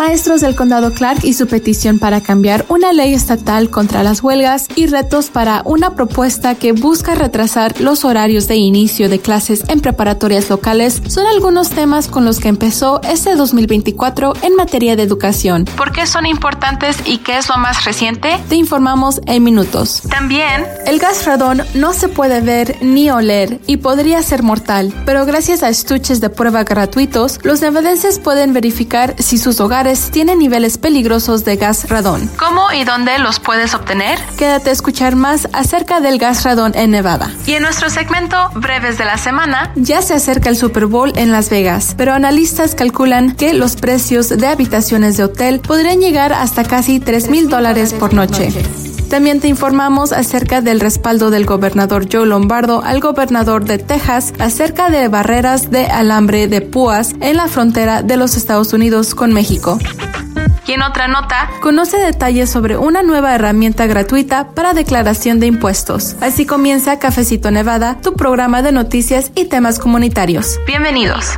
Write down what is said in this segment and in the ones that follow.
maestros del condado Clark y su petición para cambiar una ley estatal contra las huelgas y retos para una propuesta que busca retrasar los horarios de inicio de clases en preparatorias locales son algunos temas con los que empezó este 2024 en materia de educación. ¿Por qué son importantes y qué es lo más reciente? Te informamos en minutos. También, el gas radón no se puede ver ni oler y podría ser mortal, pero gracias a estuches de prueba gratuitos, los nevadenses pueden verificar si sus hogares tienen niveles peligrosos de gas radón. ¿Cómo y dónde los puedes obtener? Quédate a escuchar más acerca del gas radón en Nevada. Y en nuestro segmento Breves de la Semana, ya se acerca el Super Bowl en Las Vegas, pero analistas calculan que los precios de habitaciones de hotel podrían llegar hasta casi 3 mil dólares por noche. También te informamos acerca del respaldo del gobernador Joe Lombardo al gobernador de Texas acerca de barreras de alambre de púas en la frontera de los Estados Unidos con México. Y en otra nota, conoce detalles sobre una nueva herramienta gratuita para declaración de impuestos. Así comienza Cafecito Nevada, tu programa de noticias y temas comunitarios. Bienvenidos.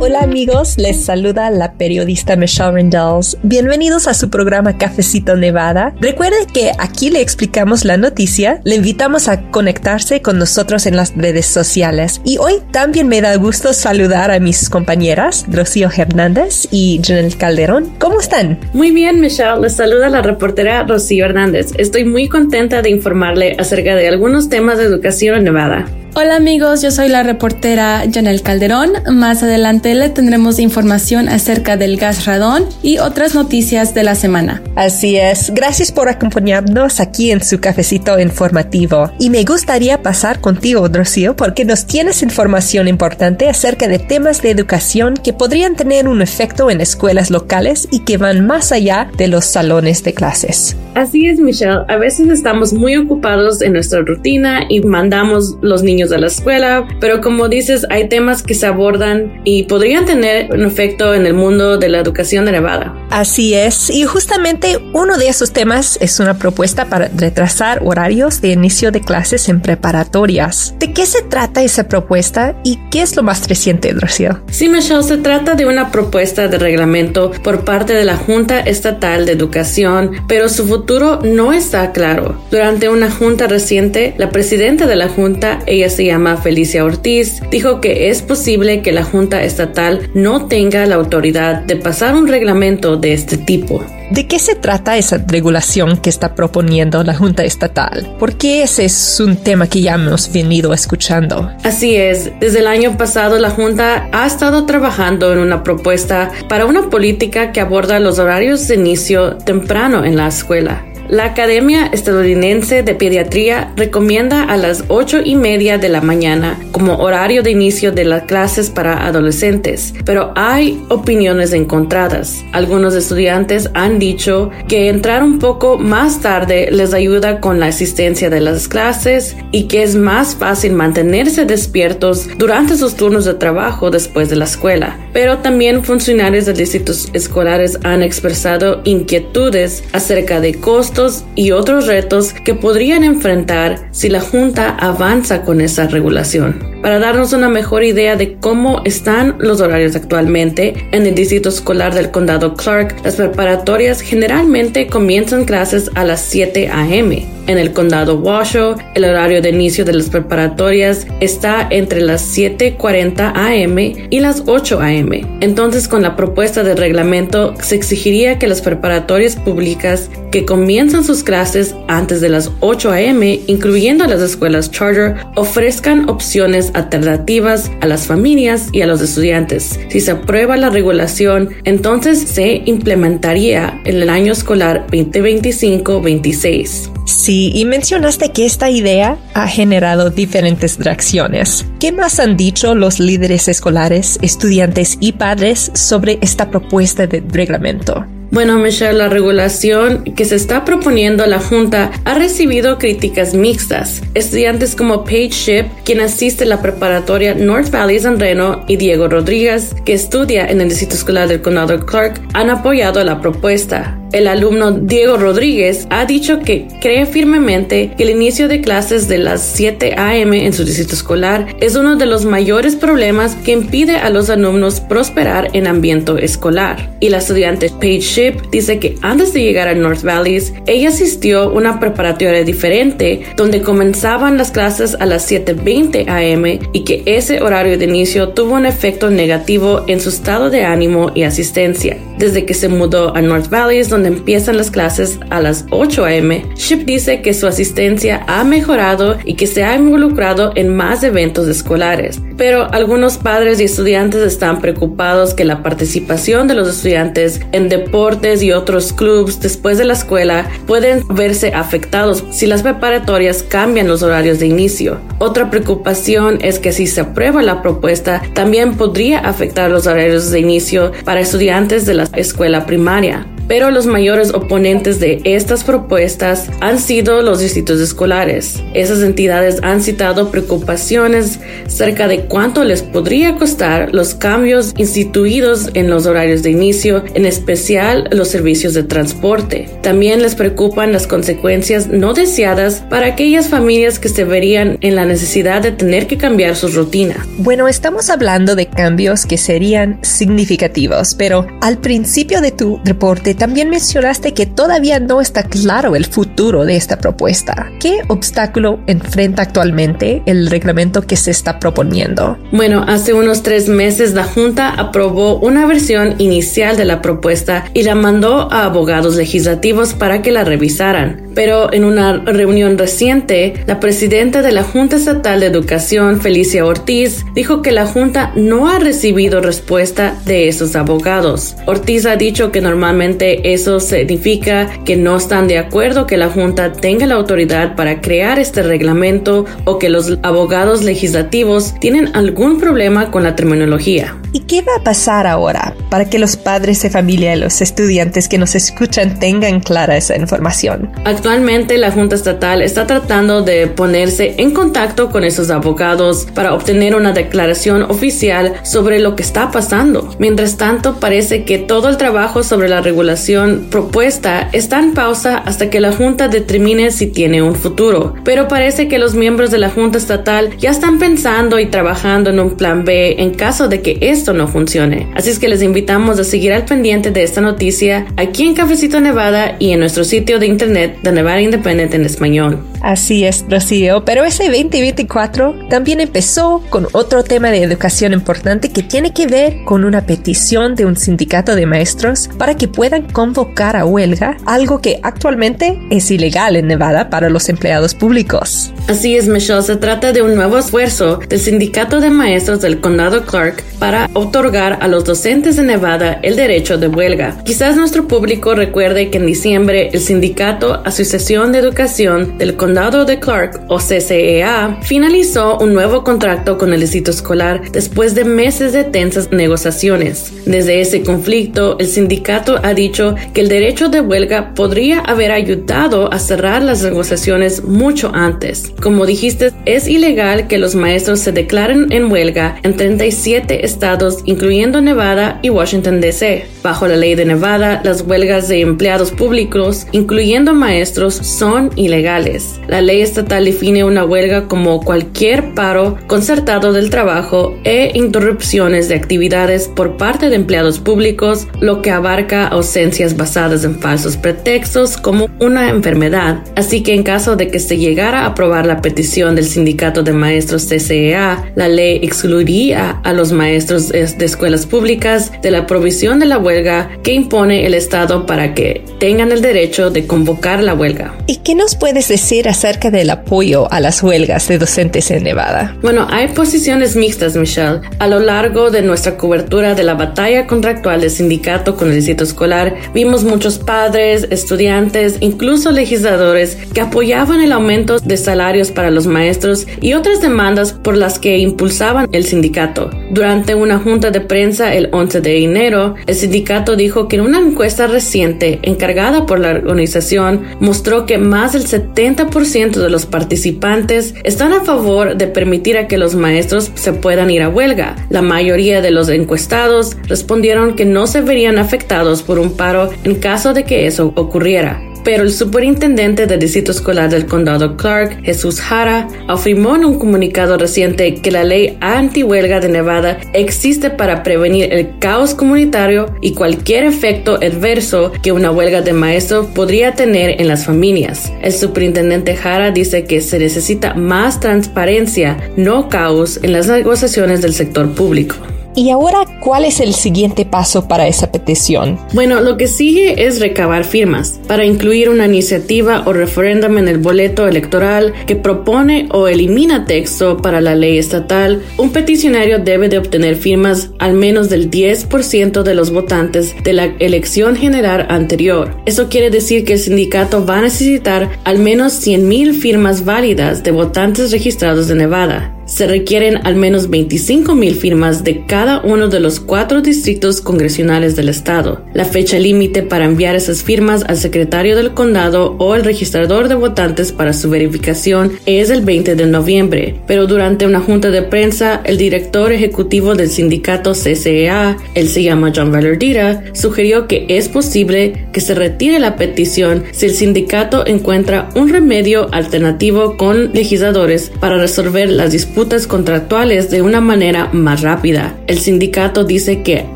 Hola amigos, les saluda la periodista Michelle Rendells. Bienvenidos a su programa Cafecito Nevada. Recuerde que aquí le explicamos la noticia, le invitamos a conectarse con nosotros en las redes sociales. Y hoy también me da gusto saludar a mis compañeras, Rocío Hernández y Janel Calderón. ¿Cómo están? Muy bien, Michelle. Les saluda la reportera Rocío Hernández. Estoy muy contenta de informarle acerca de algunos temas de educación en Nevada. Hola amigos, yo soy la reportera Janel Calderón. Más adelante le tendremos información acerca del gas radón y otras noticias de la semana. Así es, gracias por acompañarnos aquí en su cafecito informativo. Y me gustaría pasar contigo, Rocío, porque nos tienes información importante acerca de temas de educación que podrían tener un efecto en escuelas locales y que van más allá de los salones de clases. Así es, Michelle. A veces estamos muy ocupados en nuestra rutina y mandamos los niños de la escuela, pero como dices, hay temas que se abordan y podrían tener un efecto en el mundo de la educación de Nevada. Así es, y justamente uno de esos temas es una propuesta para retrasar horarios de inicio de clases en preparatorias. ¿De qué se trata esa propuesta y qué es lo más reciente, Rocío? Sí, Michelle, se trata de una propuesta de reglamento por parte de la Junta Estatal de Educación, pero su futuro no está claro. Durante una junta reciente, la presidenta de la Junta, ella se llama Felicia Ortiz, dijo que es posible que la Junta Estatal no tenga la autoridad de pasar un reglamento de este tipo. ¿De qué se trata esa regulación que está proponiendo la Junta Estatal? Porque ese es un tema que ya hemos venido escuchando. Así es, desde el año pasado la Junta ha estado trabajando en una propuesta para una política que aborda los horarios de inicio temprano en la escuela. La Academia Estadounidense de Pediatría recomienda a las ocho y media de la mañana como horario de inicio de las clases para adolescentes, pero hay opiniones encontradas. Algunos estudiantes han dicho que entrar un poco más tarde les ayuda con la asistencia de las clases y que es más fácil mantenerse despiertos durante sus turnos de trabajo después de la escuela. Pero también funcionarios de distritos escolares han expresado inquietudes acerca de costos y otros retos que podrían enfrentar si la Junta avanza con esa regulación. Para darnos una mejor idea de cómo están los horarios actualmente en el distrito escolar del condado Clark, las preparatorias generalmente comienzan clases a las 7 a.m. En el condado Washoe, el horario de inicio de las preparatorias está entre las 7.40 am y las 8 am. Entonces, con la propuesta de reglamento, se exigiría que las preparatorias públicas que comienzan sus clases antes de las 8 am, incluyendo las escuelas charter, ofrezcan opciones alternativas a las familias y a los estudiantes. Si se aprueba la regulación, entonces se implementaría en el año escolar 2025-26. Sí, y mencionaste que esta idea ha generado diferentes reacciones. ¿Qué más han dicho los líderes escolares, estudiantes y padres sobre esta propuesta de reglamento? Bueno, Michelle, la regulación que se está proponiendo la Junta ha recibido críticas mixtas. Estudiantes como Paige Ship, quien asiste a la preparatoria North Valley San Reno, y Diego Rodríguez, que estudia en el Distrito Escolar del Condado Clark, han apoyado la propuesta. El alumno Diego Rodríguez ha dicho que cree firmemente que el inicio de clases de las 7 a.m. en su distrito escolar es uno de los mayores problemas que impide a los alumnos prosperar en ambiente escolar. Y la estudiante Paige Ship dice que antes de llegar a North Valleys, ella asistió a una preparatoria diferente donde comenzaban las clases a las 7.20 am y que ese horario de inicio tuvo un efecto negativo en su estado de ánimo y asistencia. Desde que se mudó a North Valleys, donde empiezan las clases a las 8 am, Ship dice que su asistencia ha mejorado y que se ha involucrado en más eventos escolares. Pero algunos padres y estudiantes están preocupados que la participación de los estudiantes en deportes y otros clubes después de la escuela pueden verse afectados si las preparatorias cambian los horarios de inicio. Otra preocupación es que si se aprueba la propuesta, también podría afectar los horarios de inicio para estudiantes de la escuela primaria pero los mayores oponentes de estas propuestas han sido los distritos escolares. Esas entidades han citado preocupaciones cerca de cuánto les podría costar los cambios instituidos en los horarios de inicio, en especial los servicios de transporte. También les preocupan las consecuencias no deseadas para aquellas familias que se verían en la necesidad de tener que cambiar su rutina. Bueno, estamos hablando de cambios que serían significativos, pero al principio de tu reporte también mencionaste que todavía no está claro el futuro de esta propuesta. ¿Qué obstáculo enfrenta actualmente el reglamento que se está proponiendo? Bueno, hace unos tres meses la Junta aprobó una versión inicial de la propuesta y la mandó a abogados legislativos para que la revisaran. Pero en una reunión reciente, la presidenta de la Junta Estatal de Educación, Felicia Ortiz, dijo que la Junta no ha recibido respuesta de esos abogados. Ortiz ha dicho que normalmente eso significa que no están de acuerdo que la Junta tenga la autoridad para crear este reglamento o que los abogados legislativos tienen algún problema con la terminología. ¿Y qué va a pasar ahora para que los padres de familia y los estudiantes que nos escuchan tengan clara esa información? Actualmente la Junta Estatal está tratando de ponerse en contacto con esos abogados para obtener una declaración oficial sobre lo que está pasando. Mientras tanto, parece que todo el trabajo sobre la regulación propuesta está en pausa hasta que la Junta determine si tiene un futuro, pero parece que los miembros de la Junta Estatal ya están pensando y trabajando en un plan B en caso de que esto no funcione. Así es que les invitamos a seguir al pendiente de esta noticia aquí en Cafecito Nevada y en nuestro sitio de internet de Nevada Independent en español. Así es, Rocío, pero ese 2024 también empezó con otro tema de educación importante que tiene que ver con una petición de un sindicato de maestros para que puedan convocar a huelga, algo que actualmente es ilegal en Nevada para los empleados públicos. Así es, Michelle, se trata de un nuevo esfuerzo del Sindicato de Maestros del Condado Clark para otorgar a los docentes de Nevada el derecho de huelga. Quizás nuestro público recuerde que en diciembre el Sindicato Asociación de Educación del Condado de Clark, o CCEA, finalizó un nuevo contrato con el distrito escolar después de meses de tensas negociaciones. Desde ese conflicto, el sindicato ha dicho que el derecho de huelga podría haber ayudado a cerrar las negociaciones mucho antes. Como dijiste, es ilegal que los maestros se declaren en huelga en 37 estados, incluyendo Nevada y Washington, D.C. Bajo la ley de Nevada, las huelgas de empleados públicos, incluyendo maestros, son ilegales. La ley estatal define una huelga como cualquier paro concertado del trabajo e interrupciones de actividades por parte de empleados públicos, lo que abarca ausencia basadas en falsos pretextos como una enfermedad. Así que en caso de que se llegara a aprobar la petición del sindicato de maestros CCEA, la ley excluiría a los maestros de escuelas públicas de la provisión de la huelga que impone el Estado para que tengan el derecho de convocar la huelga. ¿Y qué nos puedes decir del apoyo a las huelgas de docentes en Nevada? Bueno, hay posiciones mixtas, Michelle. A lo largo de nuestra cobertura de la batalla contractual del sindicato con el distrito escolar, vimos muchos padres, estudiantes, incluso legisladores que apoyaban el aumento de salarios para los maestros y otras demandas por las que impulsaban el sindicato. Durante una junta de prensa el 11 de enero, el sindicato dijo que en una encuesta reciente encargada por la organización mostró que más del 70% 60% de los participantes están a favor de permitir a que los maestros se puedan ir a huelga. La mayoría de los encuestados respondieron que no se verían afectados por un paro en caso de que eso ocurriera pero el superintendente del Distrito Escolar del Condado Clark, Jesús Jara, afirmó en un comunicado reciente que la ley anti-huelga de Nevada existe para prevenir el caos comunitario y cualquier efecto adverso que una huelga de maestros podría tener en las familias. El superintendente Jara dice que se necesita más transparencia, no caos, en las negociaciones del sector público. Y ahora, ¿cuál es el siguiente paso para esa petición? Bueno, lo que sigue es recabar firmas para incluir una iniciativa o referéndum en el boleto electoral que propone o elimina texto para la ley estatal. Un peticionario debe de obtener firmas al menos del 10% de los votantes de la elección general anterior. Eso quiere decir que el sindicato va a necesitar al menos 100.000 firmas válidas de votantes registrados de Nevada se requieren al menos 25 mil firmas de cada uno de los cuatro distritos congresionales del estado. La fecha límite para enviar esas firmas al secretario del condado o al registrador de votantes para su verificación es el 20 de noviembre, pero durante una junta de prensa, el director ejecutivo del sindicato CCEA, él se llama John Valardira, sugirió que es posible que se retire la petición si el sindicato encuentra un remedio alternativo con legisladores para resolver las disputas contractuales de una manera más rápida. El sindicato dice que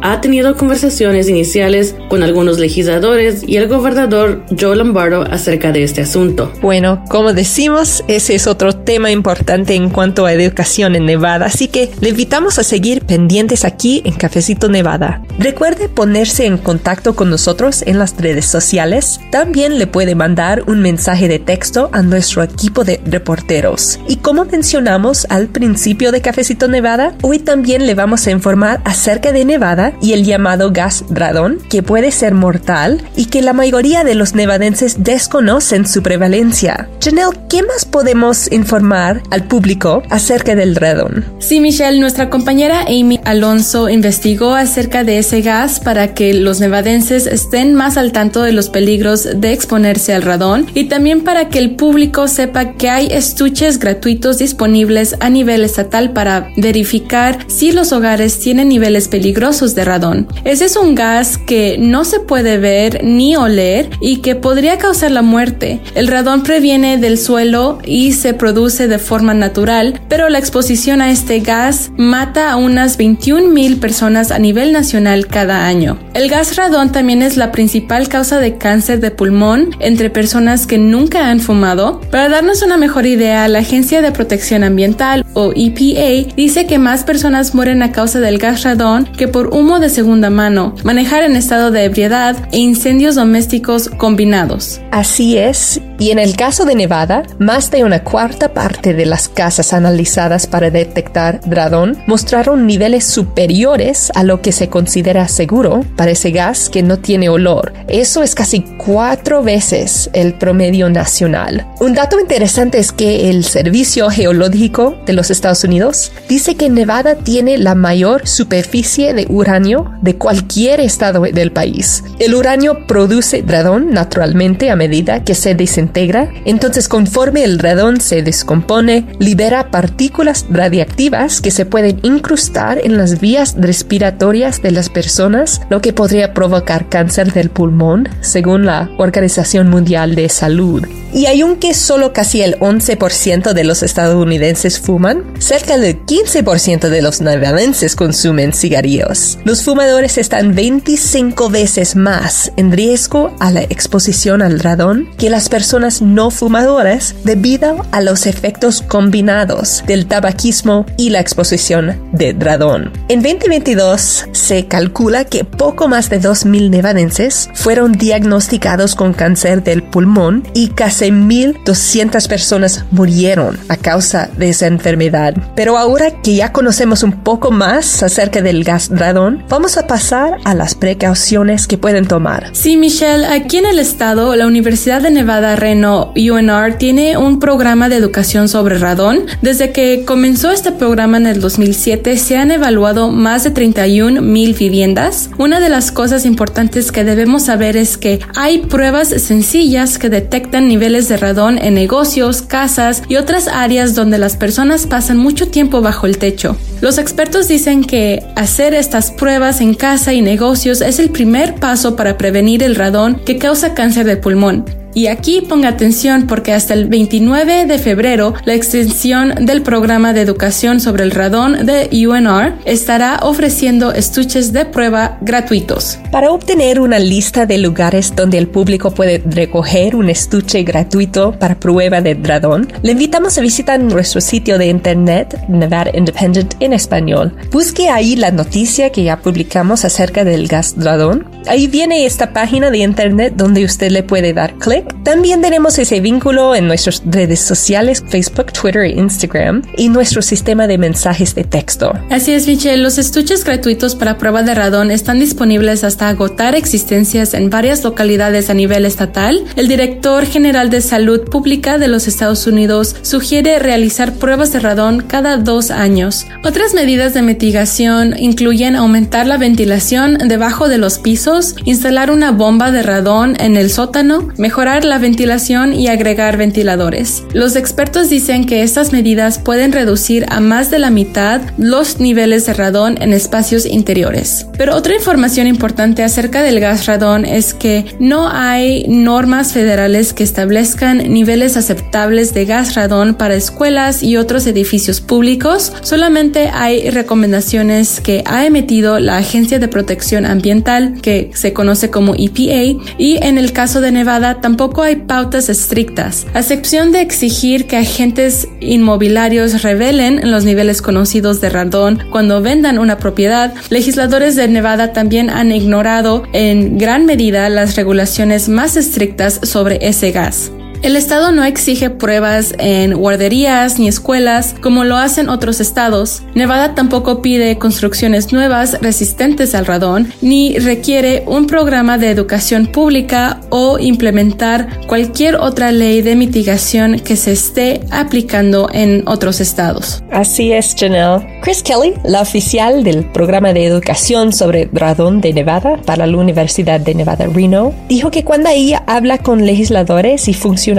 ha tenido conversaciones iniciales con algunos legisladores y el gobernador Joe Lombardo acerca de este asunto. Bueno, como decimos, ese es otro tema importante en cuanto a educación en Nevada, así que le invitamos a seguir pendientes aquí en Cafecito Nevada. Recuerde ponerse en contacto con nosotros en las redes sociales. También le puede mandar un mensaje de texto a nuestro equipo de reporteros. Y como mencionamos al principio de Cafecito Nevada, hoy también le vamos a informar acerca de Nevada y el llamado gas radón, que puede ser mortal y que la mayoría de los nevadenses desconocen su prevalencia. Janelle, ¿qué más podemos informar al público acerca del radón? Sí, Michelle, nuestra compañera Amy Alonso investigó acerca de ese gas para que los nevadenses estén más al tanto de los peligros de exponerse al radón y también para que el público sepa que hay estuches gratuitos disponibles a nivel estatal para verificar si los hogares tienen niveles peligrosos de radón. Ese es un gas que no se puede ver ni oler y que podría causar la muerte. El radón previene del suelo y se produce de forma natural, pero la exposición a este gas mata a unas 21 mil personas a nivel nacional cada año. El gas radón también es la principal causa de cáncer de pulmón entre personas que nunca han fumado. Para darnos una mejor idea, la Agencia de Protección Ambiental o EPA dice que más personas mueren a causa del gas radón que por humo de segunda mano, manejar en estado de ebriedad e incendios domésticos combinados. Así es, y en el caso de Nevada, más de una cuarta parte de las casas analizadas para detectar radón mostraron niveles superiores a lo que se considera seguro para ese gas que no tiene olor. Eso es casi cuatro veces el promedio nacional. Un dato interesante es que el Servicio Geológico de los Estados Unidos, dice que Nevada tiene la mayor superficie de uranio de cualquier estado del país. El uranio produce radón naturalmente a medida que se desintegra, entonces conforme el radón se descompone, libera partículas radiactivas que se pueden incrustar en las vías respiratorias de las personas, lo que podría provocar cáncer del pulmón, según la Organización Mundial de Salud. Y aunque solo casi el 11% de los estadounidenses fuman, cerca del 15% de los nevadenses consumen cigarrillos. Los fumadores están 25 veces más en riesgo a la exposición al radón que las personas no fumadoras debido a los efectos combinados del tabaquismo y la exposición de radón. En 2022 se calcula que poco más de 2.000 nevadenses fueron diagnosticados con cáncer del pulmón y casi 1.200 personas murieron a causa de esa enfermedad pero ahora que ya conocemos un poco más acerca del gas radón, vamos a pasar a las precauciones que pueden tomar. Sí, Michelle, aquí en el estado, la Universidad de Nevada Reno UNR tiene un programa de educación sobre radón. Desde que comenzó este programa en el 2007 se han evaluado más de 31 mil viviendas. Una de las cosas importantes que debemos saber es que hay pruebas sencillas que detectan niveles de radón en negocios, casas y otras áreas donde las personas pasan mucho tiempo bajo el techo. Los expertos dicen que hacer estas pruebas en casa y negocios es el primer paso para prevenir el radón que causa cáncer de pulmón. Y aquí ponga atención porque hasta el 29 de febrero la extensión del programa de educación sobre el radón de UNR estará ofreciendo estuches de prueba gratuitos. Para obtener una lista de lugares donde el público puede recoger un estuche gratuito para prueba de radón, le invitamos a visitar nuestro sitio de internet Nevada Independent en español. Busque ahí la noticia que ya publicamos acerca del gas radón. Ahí viene esta página de internet donde usted le puede dar clic también tenemos ese vínculo en nuestras redes sociales, Facebook, Twitter e Instagram, y nuestro sistema de mensajes de texto. Así es, Michelle. Los estuches gratuitos para prueba de radón están disponibles hasta agotar existencias en varias localidades a nivel estatal. El director general de Salud Pública de los Estados Unidos sugiere realizar pruebas de radón cada dos años. Otras medidas de mitigación incluyen aumentar la ventilación debajo de los pisos, instalar una bomba de radón en el sótano, mejorar la ventilación y agregar ventiladores. Los expertos dicen que estas medidas pueden reducir a más de la mitad los niveles de radón en espacios interiores. Pero otra información importante acerca del gas radón es que no hay normas federales que establezcan niveles aceptables de gas radón para escuelas y otros edificios públicos. Solamente hay recomendaciones que ha emitido la Agencia de Protección Ambiental, que se conoce como EPA, y en el caso de Nevada tampoco tampoco hay pautas estrictas, a excepción de exigir que agentes inmobiliarios revelen los niveles conocidos de radón cuando vendan una propiedad. Legisladores de Nevada también han ignorado en gran medida las regulaciones más estrictas sobre ese gas. El Estado no exige pruebas en guarderías ni escuelas como lo hacen otros estados. Nevada tampoco pide construcciones nuevas resistentes al radón, ni requiere un programa de educación pública o implementar cualquier otra ley de mitigación que se esté aplicando en otros estados. Así es, Janelle. Chris Kelly, la oficial del programa de educación sobre radón de Nevada para la Universidad de Nevada Reno, dijo que cuando ella habla con legisladores y funcionarios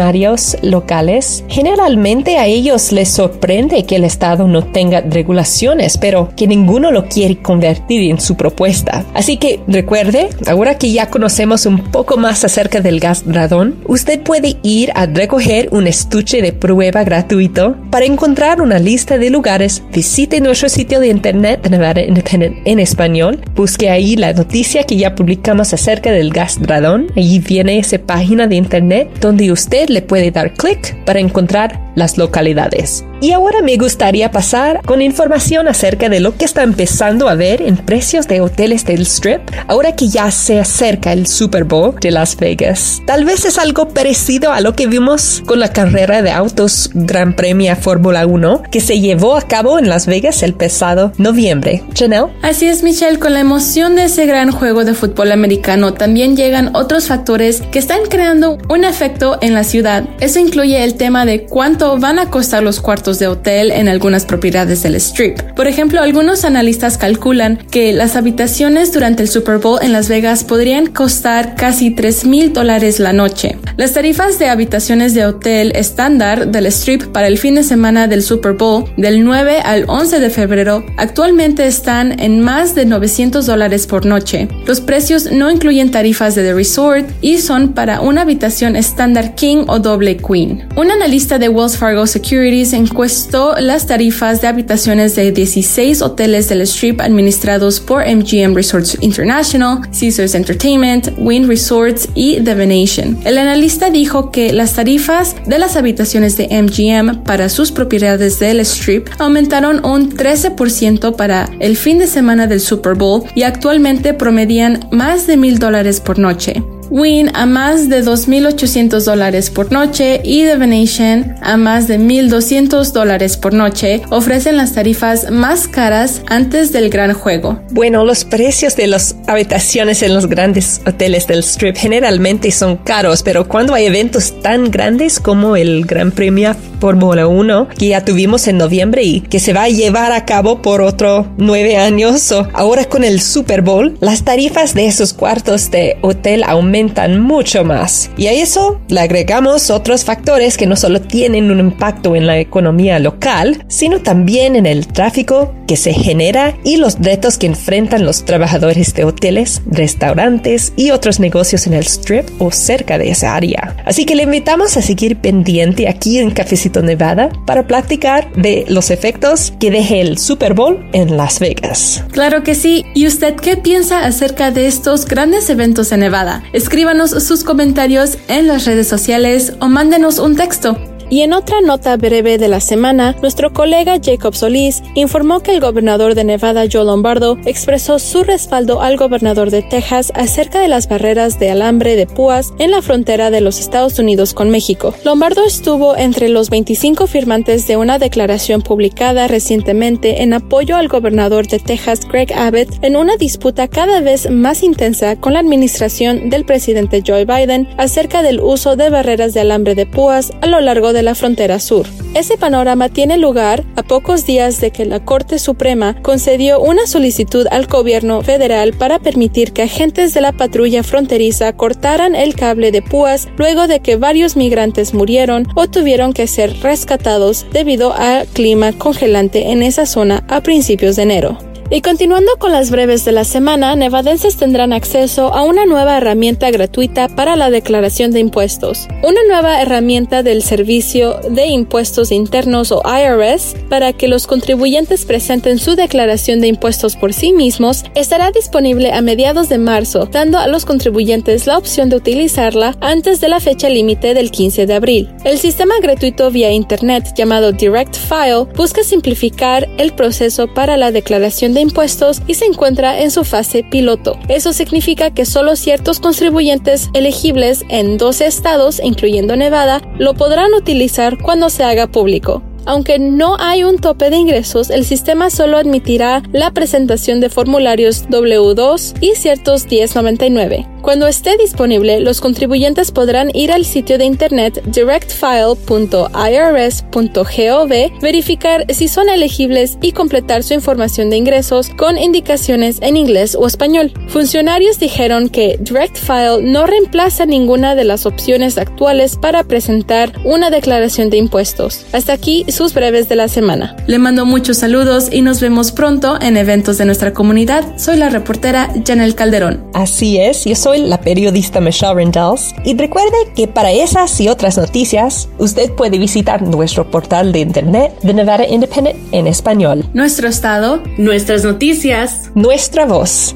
locales, generalmente a ellos les sorprende que el Estado no tenga regulaciones, pero que ninguno lo quiere convertir en su propuesta. Así que recuerde, ahora que ya conocemos un poco más acerca del gas radón, usted puede ir a recoger un estuche de prueba gratuito. Para encontrar una lista de lugares, visite nuestro sitio de internet Nevada Independent en español, busque ahí la noticia que ya publicamos acerca del gas radón. Allí viene esa página de internet donde usted le puede dar clic para encontrar las localidades. Y ahora me gustaría pasar con información acerca de lo que está empezando a ver en precios de hoteles del Strip ahora que ya se acerca el Super Bowl de Las Vegas. Tal vez es algo parecido a lo que vimos con la carrera de autos Gran Premio Fórmula 1 que se llevó a cabo en Las Vegas el pasado noviembre. Janelle. Así es, Michelle, con la emoción de ese gran juego de fútbol americano también llegan otros factores que están creando un efecto en la ciudad. Eso incluye el tema de cuánto van a costar los cuartos de hotel en algunas propiedades del Strip. Por ejemplo, algunos analistas calculan que las habitaciones durante el Super Bowl en Las Vegas podrían costar casi 3 mil dólares la noche. Las tarifas de habitaciones de hotel estándar del Strip para el fin de semana del Super Bowl del 9 al 11 de febrero actualmente están en más de 900 dólares por noche. Los precios no incluyen tarifas de The Resort y son para una habitación estándar King o doble queen. Un analista de Fargo Securities encuestó las tarifas de habitaciones de 16 hoteles del Strip administrados por MGM Resorts International, Caesars Entertainment, Wynn Resorts y The Venetian. El analista dijo que las tarifas de las habitaciones de MGM para sus propiedades del Strip aumentaron un 13% para el fin de semana del Super Bowl y actualmente promedian más de mil dólares por noche. Wynn a más de 2.800 dólares por noche y The Venetian a más de 1.200 dólares por noche ofrecen las tarifas más caras antes del gran juego. Bueno, los precios de las habitaciones en los grandes hoteles del Strip generalmente son caros, pero cuando hay eventos tan grandes como el Gran Premio Fórmula 1 que ya tuvimos en noviembre y que se va a llevar a cabo por otro nueve años o ahora con el Super Bowl, las tarifas de esos cuartos de hotel aumentan mucho más. Y a eso le agregamos otros factores que no solo tienen un impacto en la economía local, sino también en el tráfico que se genera y los retos que enfrentan los trabajadores de hoteles, restaurantes y otros negocios en el strip o cerca de esa área. Así que le invitamos a seguir pendiente aquí en Cafecito Nevada para platicar de los efectos que deje el Super Bowl en Las Vegas. Claro que sí. ¿Y usted qué piensa acerca de estos grandes eventos en Nevada? Escríbanos sus comentarios en las redes sociales o mándenos un texto. Y en otra nota breve de la semana, nuestro colega Jacob Solís informó que el gobernador de Nevada, Joe Lombardo, expresó su respaldo al gobernador de Texas acerca de las barreras de alambre de púas en la frontera de los Estados Unidos con México. Lombardo estuvo entre los 25 firmantes de una declaración publicada recientemente en apoyo al gobernador de Texas, Greg Abbott, en una disputa cada vez más intensa con la administración del presidente Joe Biden acerca del uso de barreras de alambre de púas a lo largo de la frontera sur. Ese panorama tiene lugar a pocos días de que la Corte Suprema concedió una solicitud al gobierno federal para permitir que agentes de la patrulla fronteriza cortaran el cable de púas luego de que varios migrantes murieron o tuvieron que ser rescatados debido al clima congelante en esa zona a principios de enero. Y continuando con las breves de la semana, nevadenses tendrán acceso a una nueva herramienta gratuita para la declaración de impuestos. Una nueva herramienta del Servicio de Impuestos Internos o IRS para que los contribuyentes presenten su declaración de impuestos por sí mismos estará disponible a mediados de marzo, dando a los contribuyentes la opción de utilizarla antes de la fecha límite del 15 de abril. El sistema gratuito vía Internet llamado Direct File busca simplificar el proceso para la declaración de impuestos y se encuentra en su fase piloto. Eso significa que solo ciertos contribuyentes elegibles en 12 estados, incluyendo Nevada, lo podrán utilizar cuando se haga público. Aunque no hay un tope de ingresos, el sistema solo admitirá la presentación de formularios W2 y ciertos 1099. Cuando esté disponible, los contribuyentes podrán ir al sitio de internet directfile.irs.gov, verificar si son elegibles y completar su información de ingresos con indicaciones en inglés o español. Funcionarios dijeron que DirectFile no reemplaza ninguna de las opciones actuales para presentar una declaración de impuestos. Hasta aquí sus breves de la semana. Le mando muchos saludos y nos vemos pronto en eventos de nuestra comunidad. Soy la reportera Janel Calderón. Así es, yo soy la periodista Michelle Rendells y recuerde que para esas y otras noticias usted puede visitar nuestro portal de internet The Nevada Independent en español. Nuestro estado, nuestras noticias, nuestra voz